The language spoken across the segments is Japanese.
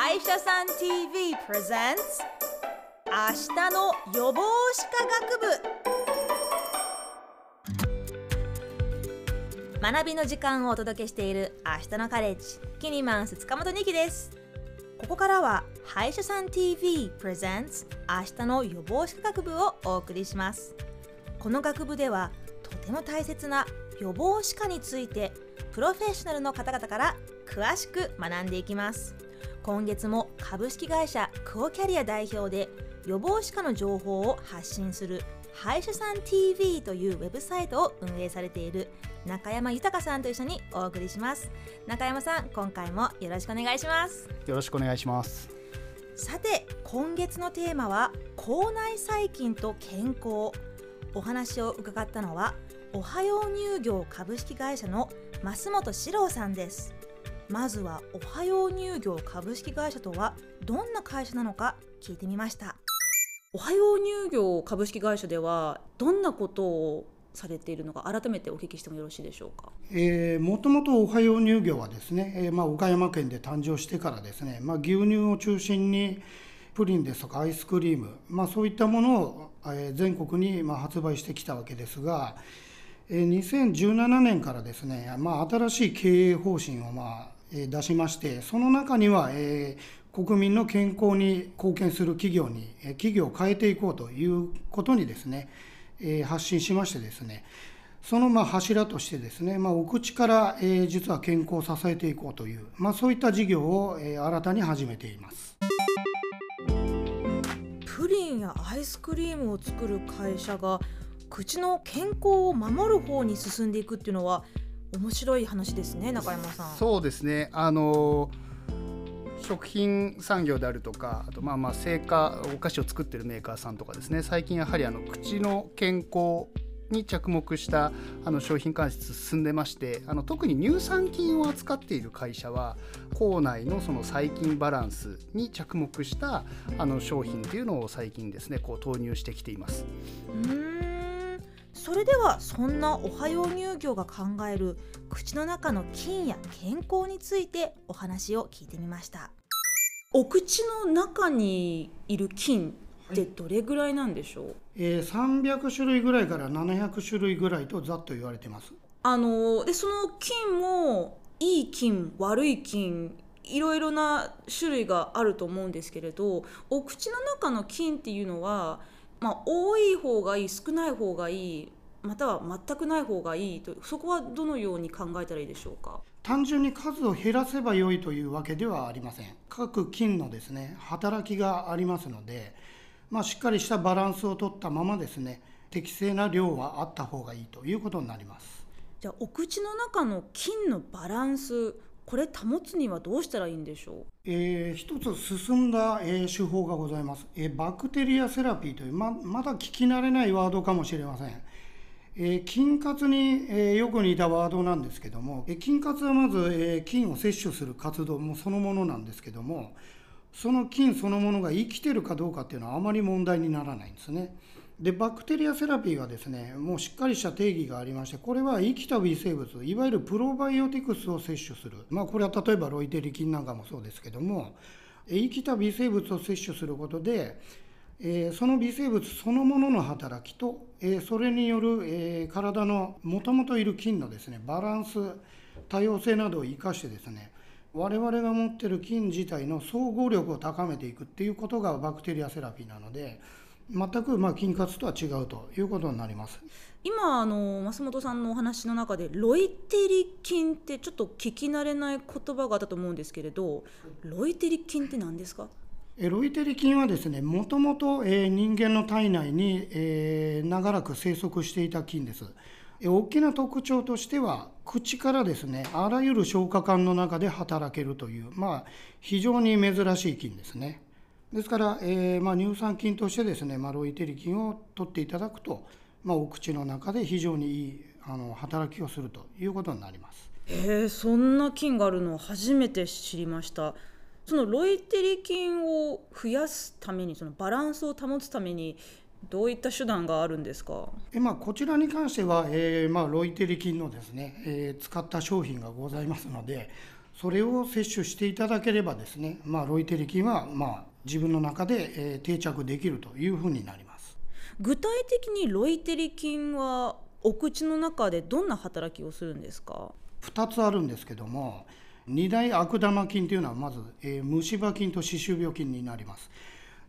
歯医者さん TV presents 明日の予防歯科学部。学びの時間をお届けしている明日のカレッジキニマンス塚本二希です。ここからは歯医者さん TV presents 明日の予防歯科学部をお送りします。この学部ではとても大切な予防歯科についてプロフェッショナルの方々から詳しく学んでいきます。今月も株式会社クオキャリア代表で予防歯科の情報を発信する歯医者さん TV というウェブサイトを運営されている中山豊さんと一緒にお送りします。中山さん今回もよろしくお願いします。よろしくお願いします。さて今月のテーマは口内細菌と健康。お話を伺ったのはおはよう乳業株式会社の増本史郎さんですまずはおはよう乳業株式会社とはどんな会社なのか聞いてみましたおはよう乳業株式会社ではどんなことをされているのか改めてお聞きしてもよろしいでしょうか？えー、もともとおはよう乳業はですね、えー、まあ岡山県で誕生してからですね、まあ牛乳を中心にプリンですとかアイスクリーム、まあそういったものを、えー、全国にまあ発売してきたわけですが、えー、2017年からですね、まあ新しい経営方針をまあ出しまして、その中には、えー、国民の健康に貢献する企業に、企業を変えていこうということにですね、発信しましてですね、そのまあ柱としてですね、まあ、お口から、え実は健康を支えていこうという、まあ、そういった事業を、え新たに始めています。プリンやアイスクリームを作る会社が口の健康を守る方に進んでいくっていうのは面白い話ですね中山さん。そうですねあのー食品産業であるとかあとまあまあ製菓お菓子を作ってるメーカーさんとかですね最近やはりあの口の健康に着目したあの商品開発進んでましてあの特に乳酸菌を扱っている会社は口内のその細菌バランスに着目したあの商品っていうのを最近ですねこう投入してきています。それではそんなおはよう乳業が考える口の中の菌や健康についてお話を聞いてみました。お口の中にいる菌ってどれぐらいなんでしょう、えー、300種類ぐらいから700種類ぐらいとざっと言われてます。あのでその菌もいい菌悪い菌いろいろな種類があると思うんですけれどお口の中の菌っていうのは、まあ、多い方がいい少ない方がいいまたは全くない方がいいとそこはどのように考えたらいいでしょうか？単純に数を減らせばよいというわけではありません。各菌のですね働きがありますので、まあ、しっかりしたバランスをとったままですね適正な量はあった方がいいということになります。じゃあお口の中の菌のバランスこれ保つにはどうしたらいいんでしょう、えー、一つ進んだ、えー、手法がございます、えー、バクテリアセラピーというままだ聞き慣れないワードかもしれません。えー、菌活に、えー、よく似たワードなんですけども、えー、菌活はまず、えー、菌を摂取する活動もそのものなんですけどもその菌そのものが生きてるかどうかっていうのはあまり問題にならないんですね。でバクテリアセラピーはですねもうしっかりした定義がありましてこれは生きた微生物いわゆるプロバイオティクスを摂取する。まあこれは例えばロイテリ菌なんかもそうですけども生きた微生物を摂取することでえー、その微生物そのものの働きと、えー、それによる、えー、体のもともといる菌のですねバランス多様性などを生かしてですね我々が持ってる菌自体の総合力を高めていくっていうことがバクテリアセラピーなので全くまあ菌活とは違うということになります。今あの増本さんのお話の中でロイテリ菌ってちょっと聞き慣れない言葉があったと思うんですけれどロイテリ菌って何ですか？ロイテリ菌はですねもともと人間の体内に、えー、長らく生息していた菌です。大きな特徴としては口からですねあらゆる消化管の中で働けるというまあ非常に珍しい菌ですねですから、えーまあ、乳酸菌としてですね、まあ、ロイテリ菌を取っていただくと、まあ、お口の中で非常にいいあの働きをするということになります。へえそんな菌があるのを初めて知りました。そのロイテリ菌を増やすためにそのバランスを保つためにどういった手段があるんですか？え、まあ、こちらに関しては、えーまあ、ロイテリ菌のですね、えー、使った商品がございますのでそれを摂取していただければですね、まあ、ロイテリ菌はまあ自分の中で、えー、定着できるというふうになります。具体的にロイテリ菌はお口の中でどんな働きをするんですか？2つあるんですけども二大悪玉菌というのはまず、えー、虫歯菌と歯周病菌になります。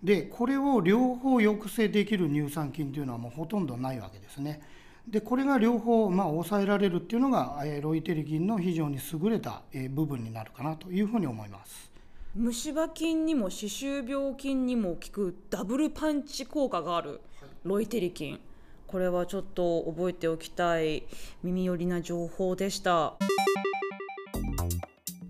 でこれを両方抑制できる乳酸菌というのはもうほとんどないわけですね。でこれが両方、まあ、抑えられるっていうのが、えー、ロイテリ菌の非常に優れた、えー、部分になるかなというふうに思います虫歯菌にも歯周病菌にも効くダブルパンチ効果があるロイテリ菌これはちょっと覚えておきたい耳寄りな情報でした。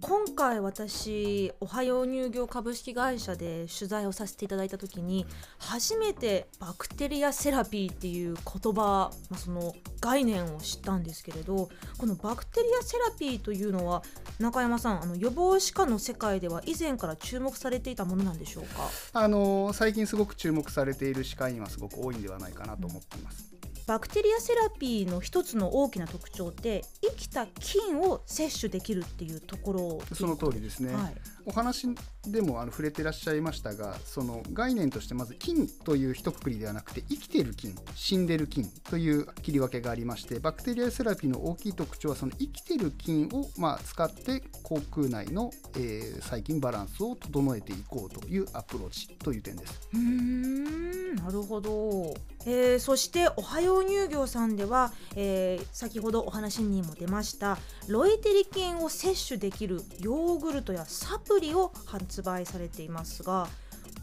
今回私おはよう乳業株式会社で取材をさせていただいた時に初めてバクテリアセラピーっていう言葉、まあ、その概念を知ったんですけれどこのバクテリアセラピーというのは中山さんあの予防歯科の世界では以前から注目されていたものなんでしょうか？あの最近すごく注目されている歯科医院はすごく多いんではないかなと思っています。バクテリアセラピーの一つの大きな特徴って生きた菌を摂取できるっていうところその通りですね、はい、お話でもあの触れてらっしゃいましたがその概念としてまず菌という一括りではなくて生きてる菌死んでる菌という切り分けがありましてバクテリアセラピーの大きい特徴はその生きてる菌をまあ使って口腔内の、えー、細菌バランスを整えていこうというアプローチという点です。うんなるほど、えー、そしておはよう乳業さんでは、えー、先ほどお話にも出ましたロイテリ菌を摂取できるヨーグルトやサプリを発売されていますが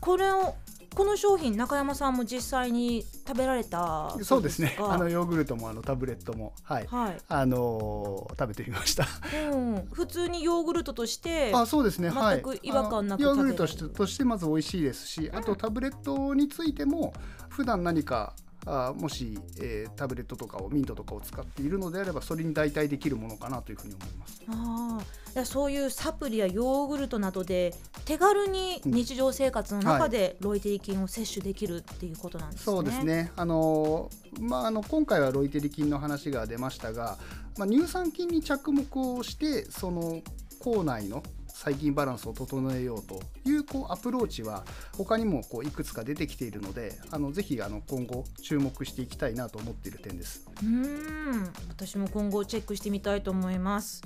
これをこの商品中山さんも実際に食べられたそうですね。あのヨーグルトもあのタブレットもはい、はい、あの食べてみました、うん、普通にヨーグルトとしてあそうですね。全く違和感なく、ヨーグルトとしてまず美味しいですしあとタブレットについても普段何かあもし、えー、タブレットとかをミントとかを使っているのであればそれに代替できるものかなというふうに思います。あそういうサプリやヨーグルトなどで手軽に日常生活の中でロイテリ菌を摂取できるっていうことなんですね。そうですねあの、まあ、あの今回はロイテリ菌の話が出ましたが、まあ、乳酸菌に着目をしてその口内の細菌バランスを整えようというこうアプローチは他にもこういくつか出てきているのであのぜひあの今後注目していきたいなと思っている点です。うん私も今後チェックしてみたいと思います。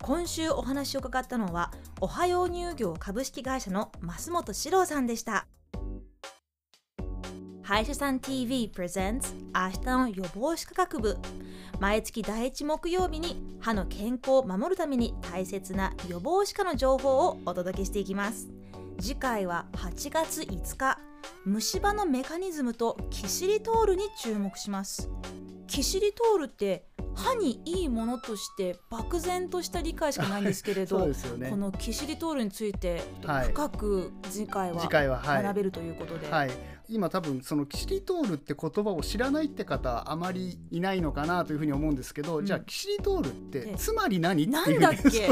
今週お話を伺ったのはおはよう乳業株式会社の増本史郎さんでした。歯医者さん TV presents 明日の予防歯科学部。毎月第1木曜日に歯の健康を守るために大切な予防歯科の情報をお届けしていきます。次回は8月5日虫歯のメカニズムとキシリトールに注目します。キシリトールって歯にいいものとして漠然とした理解しかないんですけれど、ね、このキシリトールについて深く次回は学べるということで。はい、はい今多分そのキシリトールって言葉を知らないって方あまりいないのかなというふうに思うんですけど、うん、じゃあキシリトールってつまり何っていう。なんだっけ？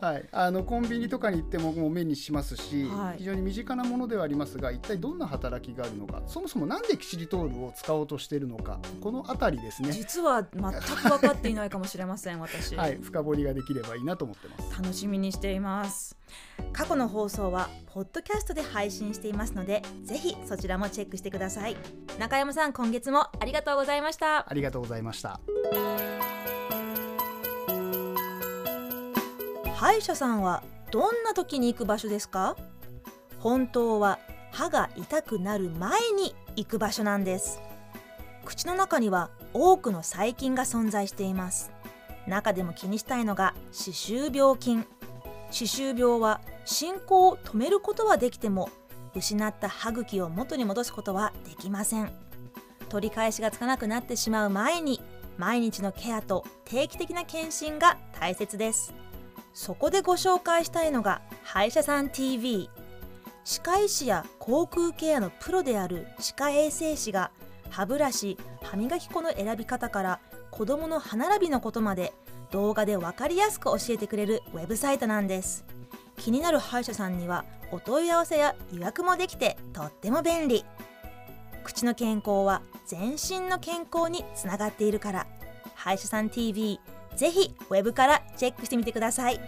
はい、あのコンビニとかに行ってももう目にしますし、はい、非常に身近なものではありますが一体どんな働きがあるのか。そもそもなんでキシリトールを使おうとしているのか。この辺りですね。実は全く分かっていないかもしれません私。はい。深掘りができればいいなと思ってます。楽しみにしています。過去の放送はポッドキャストで配信していますのでぜひそちらもチェックしてください。中山さん今月もありがとうございました。ありがとうございました。歯医者さんはどんな時に行く場所ですか？本当は歯が痛くなる前に行く場所なんです。口の中には多くの細菌が存在しています。中でも気にしたいのが歯周病菌。歯周病は進行を止めることはできても失った歯茎を元に戻すことはできません。取り返しがつかなくなってしまう前に毎日のケアと定期的な検診が大切です。そこでご紹介したいのが歯医者さん TV 歯科医師や口腔ケアのプロである歯科衛生士が歯ブラシ歯磨き粉の選び方から子どもの歯並びのことまで動画で分かりやすく教えてくれるウェブサイトなんです。気になる歯医者さんにはお問い合わせや予約もできてとっても便利口の健康は全身の健康につながっているから歯医者さん TV ぜひ web からチェックしてみてください。